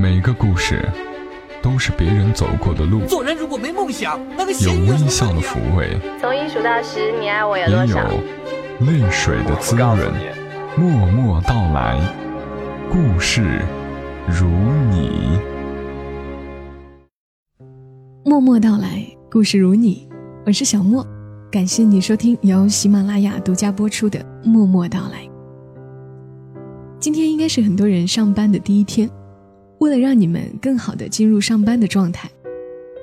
每个故事都是别人走过的路，做人如果没梦想，那个有微笑的抚慰，从一数到十，你爱我有也有？泪水的滋润。默默到来，故事如你。默默到来，故事如你，我是小莫，感谢你收听由喜马拉雅独家播出的《默默到来》。今天应该是很多人上班的第一天，为了让你们更好的进入上班的状态，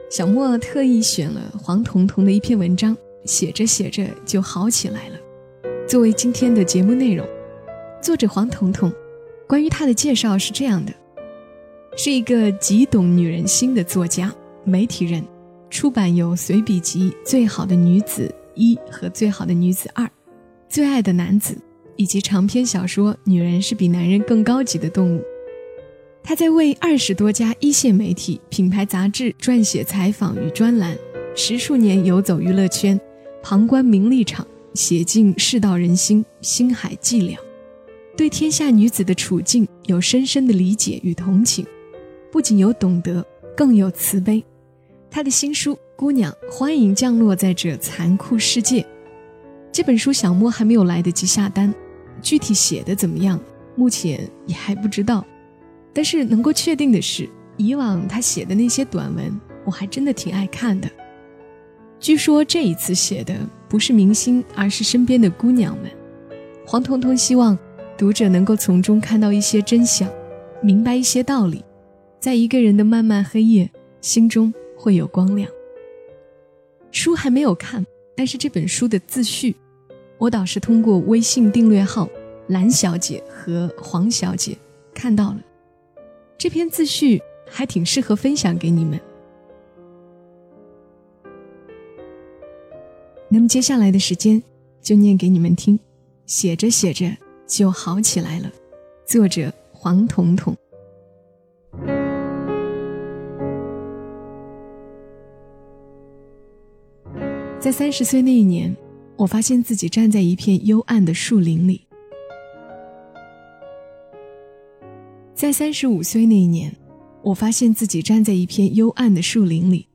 小莫特意选了黄彤彤的一篇文章，写着写着就好起来了，作为今天的节目内容。作者黄彤彤，关于她的介绍是这样的：是一个极懂女人心的作家、媒体人，出版有随笔集《最好的女子一》和《最好的女子二》，《最爱的男子》以及长篇小说《女人是比男人更高级的动物》。他在为二十多家一线媒体、品牌杂志撰写采访与专栏，十数年游走娱乐圈，旁观名利场，写尽世道人心，心海寂寥。对天下女子的处境有深深的理解与同情，不仅有懂得，更有慈悲。他的新书《姑娘，欢迎降落在这残酷世界》这本书，小莫还没有来得及下单，具体写的怎么样，目前也还不知道。但是能够确定的是，以往他写的那些短文，我还真的挺爱看的。据说这一次写的不是明星，而是身边的姑娘们。黄彤彤希望。读者能够从中看到一些真相，明白一些道理，在一个人的漫漫黑夜，心中会有光亮。书还没有看，但是这本书的自序，我倒是通过微信订阅号“蓝小姐”和“黄小姐”看到了。这篇自序还挺适合分享给你们。那么接下来的时间，就念给你们听。写着写着。就好起来了。作者黄彤彤。在三十岁那一年，我发现自己站在一片幽暗的树林里。在三十五岁那一年，我发现自己站在一片幽暗的树林里。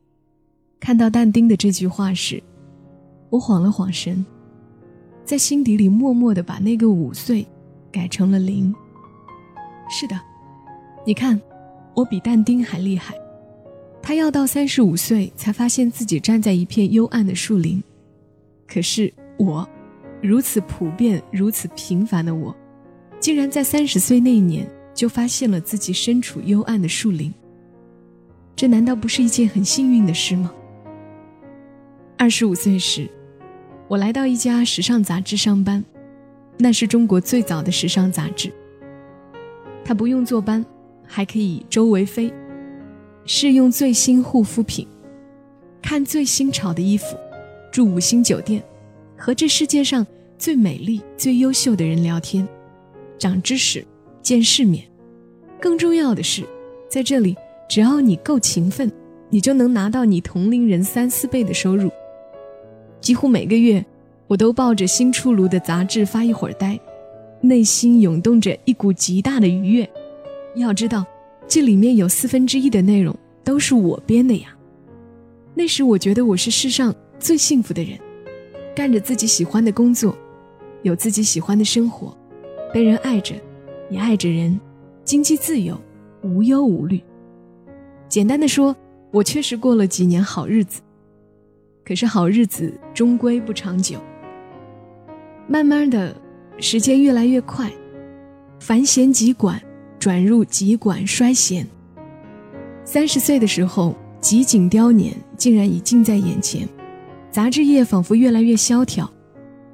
看到但丁的这句话时，我晃了晃神。在心底里默默的把那个五岁改成了零。是的，你看，我比但丁还厉害。他要到三十五岁才发现自己站在一片幽暗的树林，可是我，如此普遍、如此平凡的我，竟然在三十岁那一年就发现了自己身处幽暗的树林。这难道不是一件很幸运的事吗？二十五岁时。我来到一家时尚杂志上班，那是中国最早的时尚杂志。他不用坐班，还可以周围飞，试用最新护肤品，看最新潮的衣服，住五星酒店，和这世界上最美丽、最优秀的人聊天，长知识，见世面。更重要的是，在这里，只要你够勤奋，你就能拿到你同龄人三四倍的收入。几乎每个月，我都抱着新出炉的杂志发一会儿呆，内心涌动着一股极大的愉悦。要知道，这里面有四分之一的内容都是我编的呀。那时我觉得我是世上最幸福的人，干着自己喜欢的工作，有自己喜欢的生活，被人爱着，也爱着人，经济自由，无忧无虑。简单的说，我确实过了几年好日子。可是好日子终归不长久。慢慢的，时间越来越快，繁弦急管转入急管衰弦。三十岁的时候，极景凋年竟然已近在眼前，杂志业仿佛越来越萧条，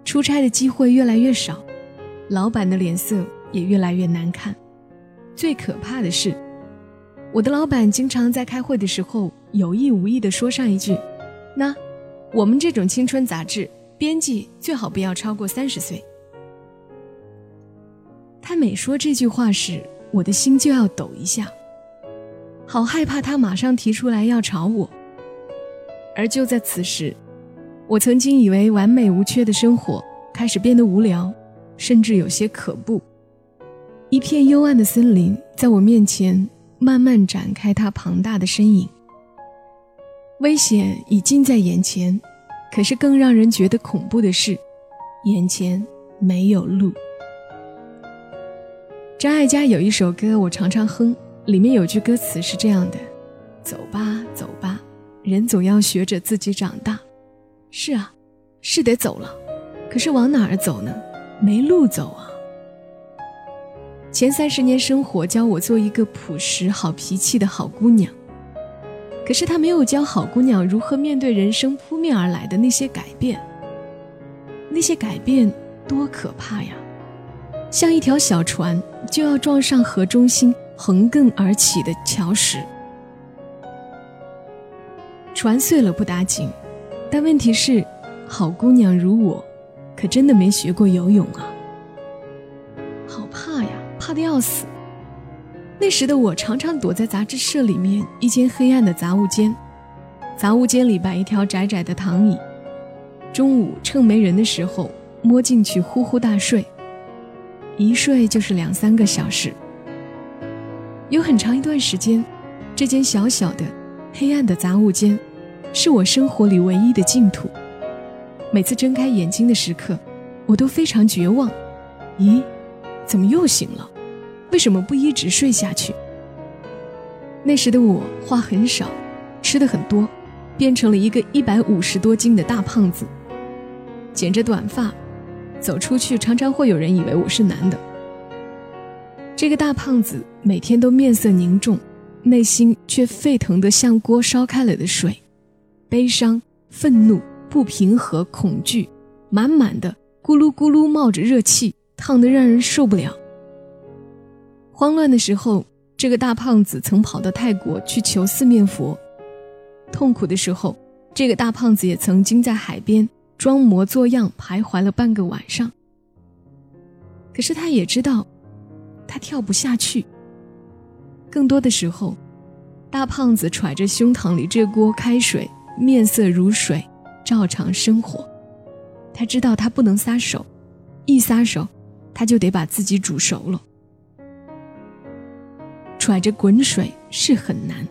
出差的机会越来越少，老板的脸色也越来越难看。最可怕的是，我的老板经常在开会的时候有意无意地说上一句：“那。”我们这种青春杂志编辑最好不要超过三十岁。他每说这句话时，我的心就要抖一下，好害怕他马上提出来要炒我。而就在此时，我曾经以为完美无缺的生活开始变得无聊，甚至有些可怖。一片幽暗的森林在我面前慢慢展开它庞大的身影。危险已近在眼前，可是更让人觉得恐怖的是，眼前没有路。张艾嘉有一首歌，我常常哼，里面有句歌词是这样的：“走吧，走吧，人总要学着自己长大。”是啊，是得走了，可是往哪儿走呢？没路走啊！前三十年生活教我做一个朴实、好脾气的好姑娘，可是他没有教好姑娘如何面对人生扑面而来的那些改变。那些改变多可怕呀！像一条小船就要撞上河中心横亘而起的桥石，船碎了不打紧，但问题是，好姑娘如我。可真的没学过游泳啊，的要死。那时的我常常躲在杂志社里面一间黑暗的杂物间，杂物间里摆一条窄窄的躺椅，中午趁没人的时候摸进去呼呼大睡，一睡就是两三个小时。有很长一段时间，这间小小的、黑暗的杂物间，是我生活里唯一的净土。每次睁开眼睛的时刻，我都非常绝望。咦，怎么又醒了？为什么不一直睡下去？那时的我话很少，吃的很多，变成了一个一百五十多斤的大胖子。剪着短发，走出去常常会有人以为我是男的。这个大胖子每天都面色凝重，内心却沸腾的像锅烧开了的水，悲伤、愤怒。不平和、恐惧，满满的咕噜咕噜冒着热气，烫得让人受不了。慌乱的时候，这个大胖子曾跑到泰国去求四面佛；痛苦的时候，这个大胖子也曾经在海边装模作样徘徊了半个晚上。可是他也知道，他跳不下去。更多的时候，大胖子揣着胸膛里这锅开水，面色如水。照常生活，他知道他不能撒手，一撒手，他就得把自己煮熟了。揣着滚水是很难，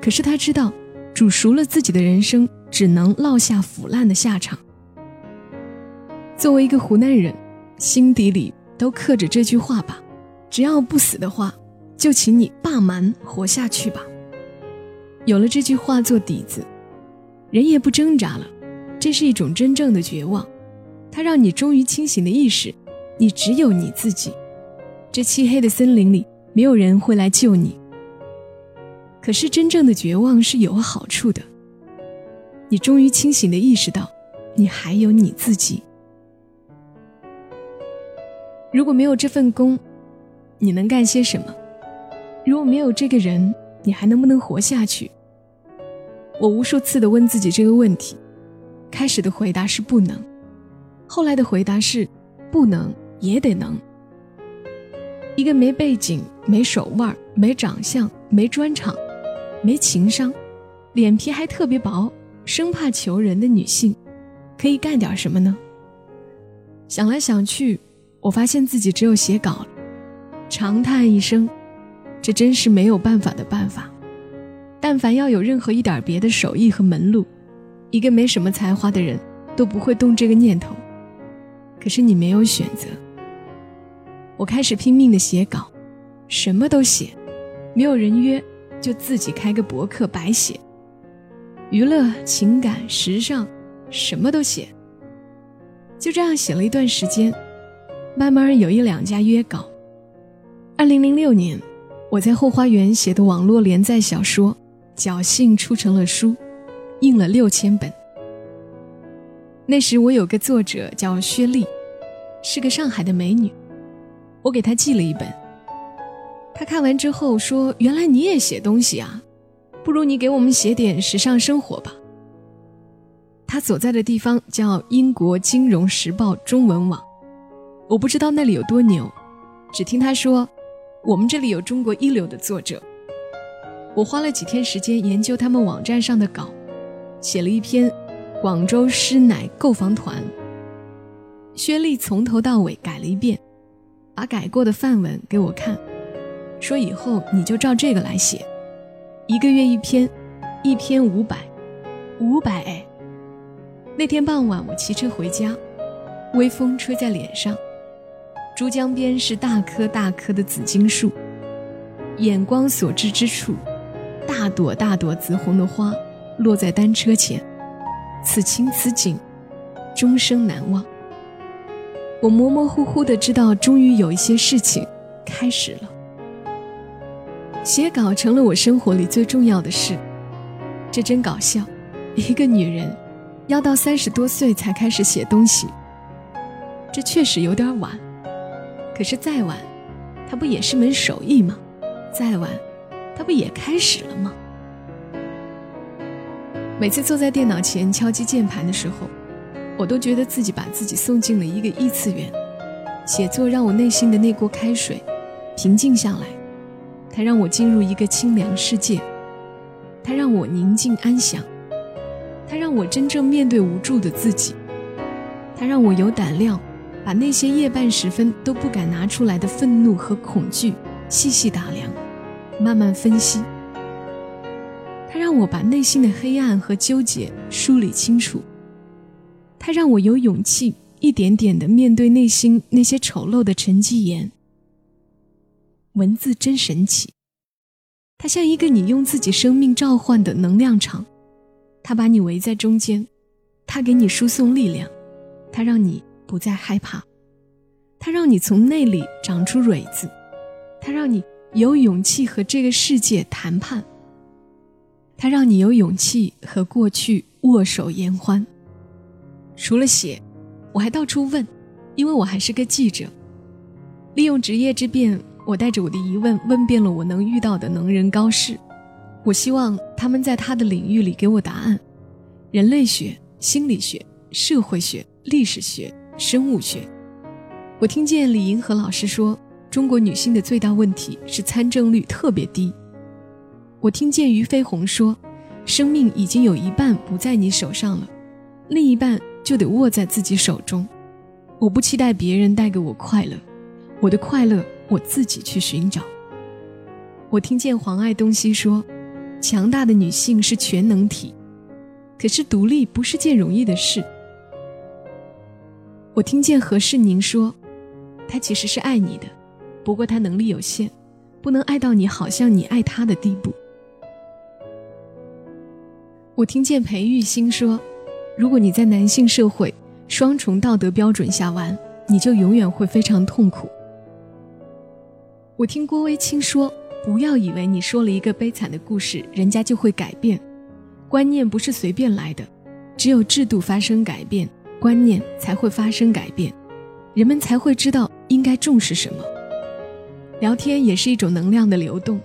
可是他知道，煮熟了自己的人生只能落下腐烂的下场。作为一个湖南人，心底里都刻着这句话吧：只要不死的话，就请你霸蛮活下去吧。有了这句话做底子，人也不挣扎了。这是一种真正的绝望，它让你终于清醒的意识，你只有你自己。这漆黑的森林里，没有人会来救你。可是真正的绝望是有好处的，你终于清醒的意识到，你还有你自己。如果没有这份工，你能干些什么？如果没有这个人，你还能不能活下去？我无数次的问自己这个问题。开始的回答是不能，后来的回答是不能也得能。一个没背景、没手腕、没长相、没专长、没情商，脸皮还特别薄，生怕求人的女性，可以干点什么呢？想来想去，我发现自己只有写稿了。长叹一声，这真是没有办法的办法。但凡要有任何一点别的手艺和门路。一个没什么才华的人，都不会动这个念头。可是你没有选择。我开始拼命的写稿，什么都写，没有人约，就自己开个博客白写。娱乐、情感、时尚，什么都写。就这样写了一段时间，慢慢有一两家约稿。二零零六年，我在后花园写的网络连载小说，侥幸出成了书。印了六千本。那时我有个作者叫薛丽，是个上海的美女，我给他寄了一本。他看完之后说：“原来你也写东西啊，不如你给我们写点时尚生活吧。”他所在的地方叫英国金融时报中文网，我不知道那里有多牛，只听他说，我们这里有中国一流的作者。我花了几天时间研究他们网站上的稿。写了一篇《广州师奶购房团》，薛丽从头到尾改了一遍，把改过的范文给我看，说以后你就照这个来写，一个月一篇，一篇五百，五百哎。那天傍晚，我骑车回家，微风吹在脸上，珠江边是大棵大棵的紫荆树，眼光所至之处，大朵大朵紫红的花落在单车前，此情此景，终生难忘。我模模糊糊的知道，终于有一些事情开始了。写稿成了我生活里最重要的事，这真搞笑，一个女人。要到三十多岁才开始写东西，这确实有点晚。可是再晚，它不也是门手艺吗？再晚，它不也开始了吗？每次坐在电脑前敲击键盘的时候，我都觉得自己把自己送进了一个异次元。写作让我内心的那锅开水平静下来，它让我进入一个清凉世界，它让我宁静安详。它让我真正面对无助的自己，它让我有胆量把那些夜半时分都不敢拿出来的愤怒和恐惧细细打量，慢慢分析。它让我把内心的黑暗和纠结梳理清楚。它让我有勇气一点点的面对内心那些丑陋的沉积岩。文字真神奇，它像一个你用自己生命召唤的能量场。它把你围在中间，它给你输送力量，它让你不再害怕，它让你从内里长出蕊子，它让你有勇气和这个世界谈判，他让你有勇气和过去握手言欢。除了写，我还到处问，因为我还是个记者。利用职业之便，我带着我的疑问问遍了我能遇到的能人高士。我希望他们在他的领域里给我答案：人类学、心理学、社会学、历史学、生物学。我听见李银河老师说，中国女性的最大问题是参政率特别低。我听见俞飞鸿说，生命已经有一半不在你手上了，另一半就得握在自己手中。我不期待别人带给我快乐，我的快乐我自己去寻找。我听见黄爱东西说。强大的女性是全能体，可是独立不是件容易的事。我听见何世宁说，他其实是爱你的，不过他能力有限，不能爱到你好像你爱他的地步。我听见裴玉欣说，如果你在男性社会双重道德标准下玩，你就永远会非常痛苦。我听郭威清说。不要以为你说了一个悲惨的故事，人家就会改变。观念不是随便来的，只有制度发生改变，观念才会发生改变，人们才会知道应该重视什么。聊天也是一种能量的流动，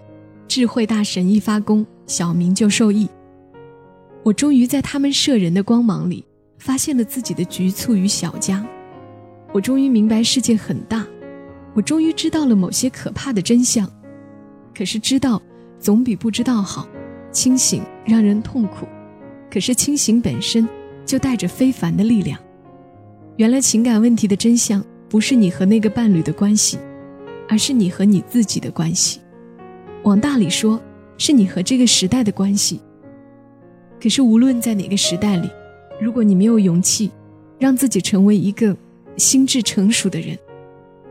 智慧大神一发功，小明就受益。我终于在他们摄人的光芒里，发现了自己的局促与小家。我终于明白世界很大，我终于知道了某些可怕的真相。可是知道总比不知道好，清醒让人痛苦，可是清醒本身就带着非凡的力量。原来情感问题的真相不是你和那个伴侣的关系，而是你和你自己的关系。往大里说，是你和这个时代的关系。可是无论在哪个时代里，如果你没有勇气让自己成为一个心智成熟的人，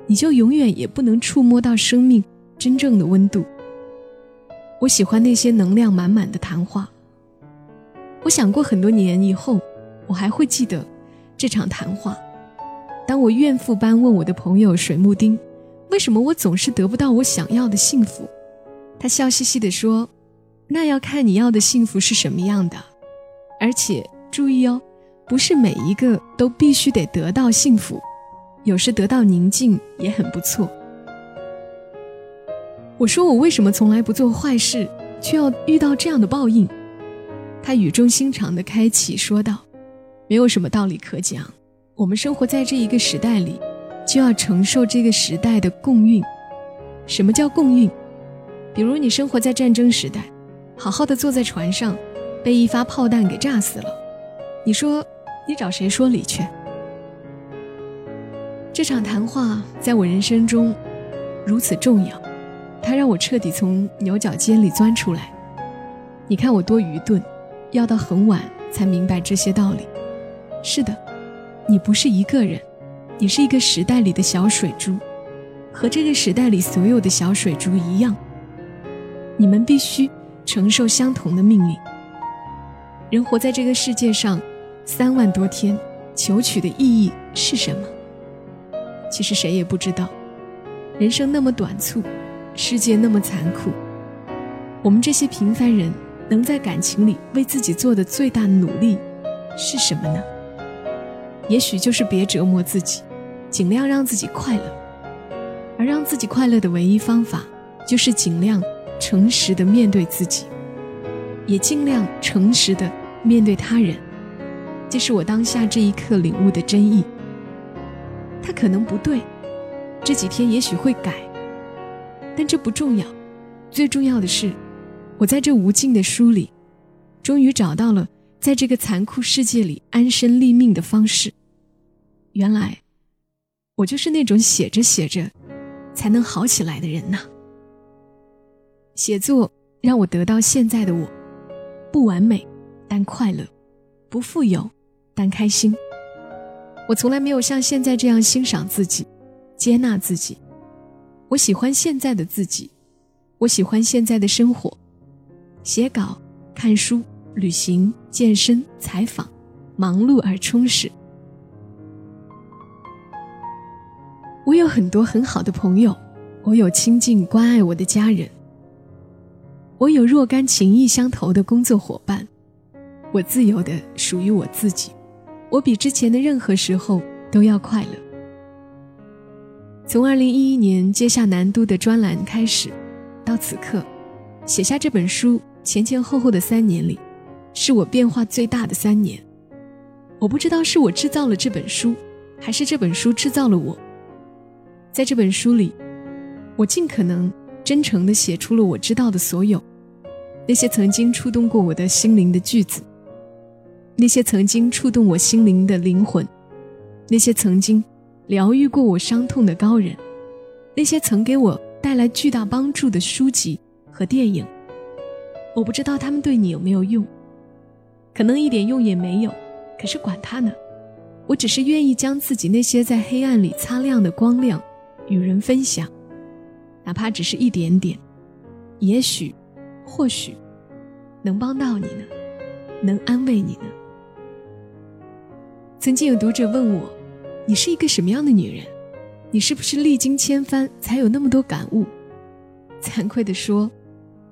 你就永远也不能触摸到生命真正的温度。我喜欢那些能量满满的谈话。我想过很多年以后，我还会记得这场谈话。当我怨妇般问我的朋友水木丁，为什么我总是得不到我想要的幸福，他笑嘻嘻地说：“那要看你要的幸福是什么样的。而且注意哦，不是每一个都必须得得到幸福，有时得到宁静也很不错。”我说我为什么从来不做坏事，却要遇到这样的报应？他语重心长地开启说道：“没有什么道理可讲。我们生活在这一个时代里，就要承受这个时代的共运。什么叫共运？比如你生活在战争时代，好好的坐在船上，被一发炮弹给炸死了，你说你找谁说理去？这场谈话在我人生中如此重要。”它让我彻底从牛角尖里钻出来。你看我多愚钝，要到很晚才明白这些道理。是的，你不是一个人，你是一个时代里的小水珠，和这个时代里所有的小水珠一样。你们必须承受相同的命运。人活在这个世界上三万多天，求取的意义是什么？其实谁也不知道。人生那么短促，世界那么残酷，我们这些平凡人能在感情里为自己做的最大努力是什么呢？也许就是别折磨自己，尽量让自己快乐。而让自己快乐的唯一方法，就是尽量诚实的面对自己，也尽量诚实的面对他人。这是我当下这一刻领悟的真意。他可能不对。这几天也许会改，但这不重要。最重要的是，我在这无尽的书里，终于找到了在这个残酷世界里安身立命的方式。原来，我就是那种写着写着才能好起来的人呐。写作让我得到现在的我，不完美，但快乐；不富有，但开心。我从来没有像现在这样欣赏自己。接纳自己，我喜欢现在的自己，我喜欢现在的生活，写稿、看书、旅行、健身、采访，忙碌而充实。我有很多很好的朋友，我有亲近关爱我的家人，我有若干情谊相投的工作伙伴，我自由的属于我自己，我比之前的任何时候都要快乐。从二零一一年接下南都的专栏开始，到此刻，写下这本书前前后后的三年里，是我变化最大的三年。我不知道是我制造了这本书，还是这本书制造了我。在这本书里，我尽可能真诚地写出了我知道的所有，那些曾经触动过我的心灵的句子，那些曾经触动我心灵的灵魂，那些曾经。疗愈过我伤痛的高人，那些曾给我带来巨大帮助的书籍和电影，我不知道他们对你有没有用，可能一点用也没有。可是管他呢，我只是愿意将自己那些在黑暗里擦亮的光亮与人分享，哪怕只是一点点，也许，或许，能帮到你呢，能安慰你呢。曾经有读者问我。你是一个什么样的女人？你是不是历经千帆才有那么多感悟？惭愧地说，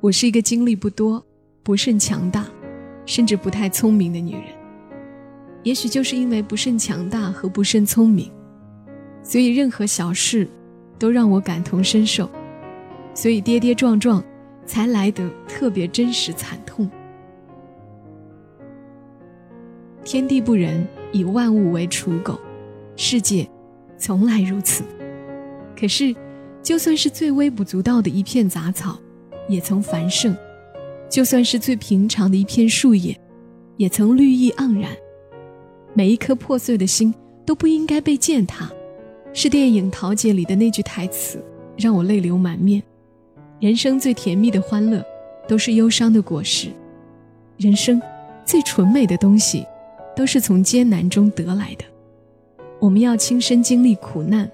我是一个经历不多、不甚强大，甚至不太聪明的女人。也许就是因为不甚强大和不甚聪明，所以任何小事都让我感同身受，所以跌跌撞撞才来得特别真实惨痛。天地不仁，以万物为刍狗。世界从来如此，可是，就算是最微不足道的一片杂草，也曾繁盛；就算是最平常的一片树叶，也曾绿意盎然。每一颗破碎的心都不应该被践踏。是电影《桃姐》里的那句台词，让我泪流满面。人生最甜蜜的欢乐，都是忧伤的果实；人生最纯美的东西，都是从艰难中得来的。我们要亲身经历苦难，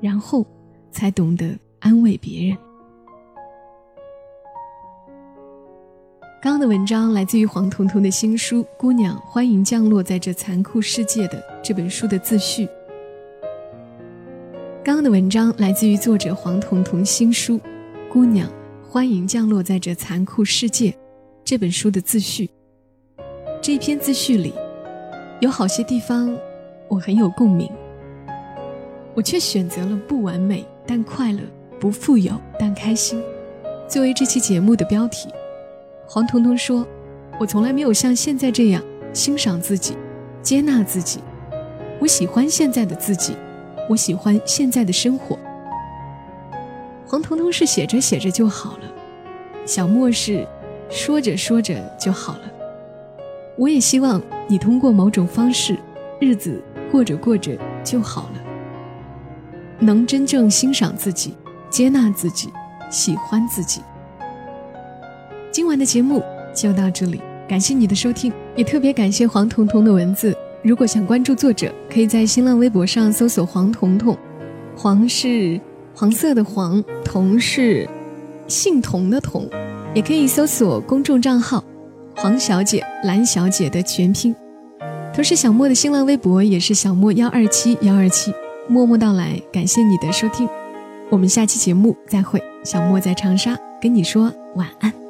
然后才懂得安慰别人。刚刚的文章来自于黄彤彤的新书《姑娘欢迎降落在这残酷世界》的这本书的自序。刚刚的文章来自于作者黄彤彤新书《姑娘欢迎降落在这残酷世界》这本书的自序。这一篇自序里有好些地方。我很有共鸣，我却选择了不完美但快乐，不富有但开心，作为这期节目的标题。黄彤彤说：“我从来没有像现在这样欣赏自己，接纳自己。我喜欢现在的自己，我喜欢现在的生活。”黄彤彤是写着写着就好了，小莫是说着说着就好了。我也希望你通过某种方式，日子。过着过着就好了。能真正欣赏自己、接纳自己、喜欢自己。今晚的节目就到这里，感谢你的收听，也特别感谢黄彤彤的文字。如果想关注作者，可以在新浪微博上搜索“黄彤彤”，黄是黄色的黄，同是姓童的童，也可以搜索公众账号“黄小姐”、“蓝小姐”的全拼。同时，小莫的新浪微博也是小莫幺二七幺二七，默默到来，感谢你的收听，我们下期节目再会。小莫在长沙跟你说晚安。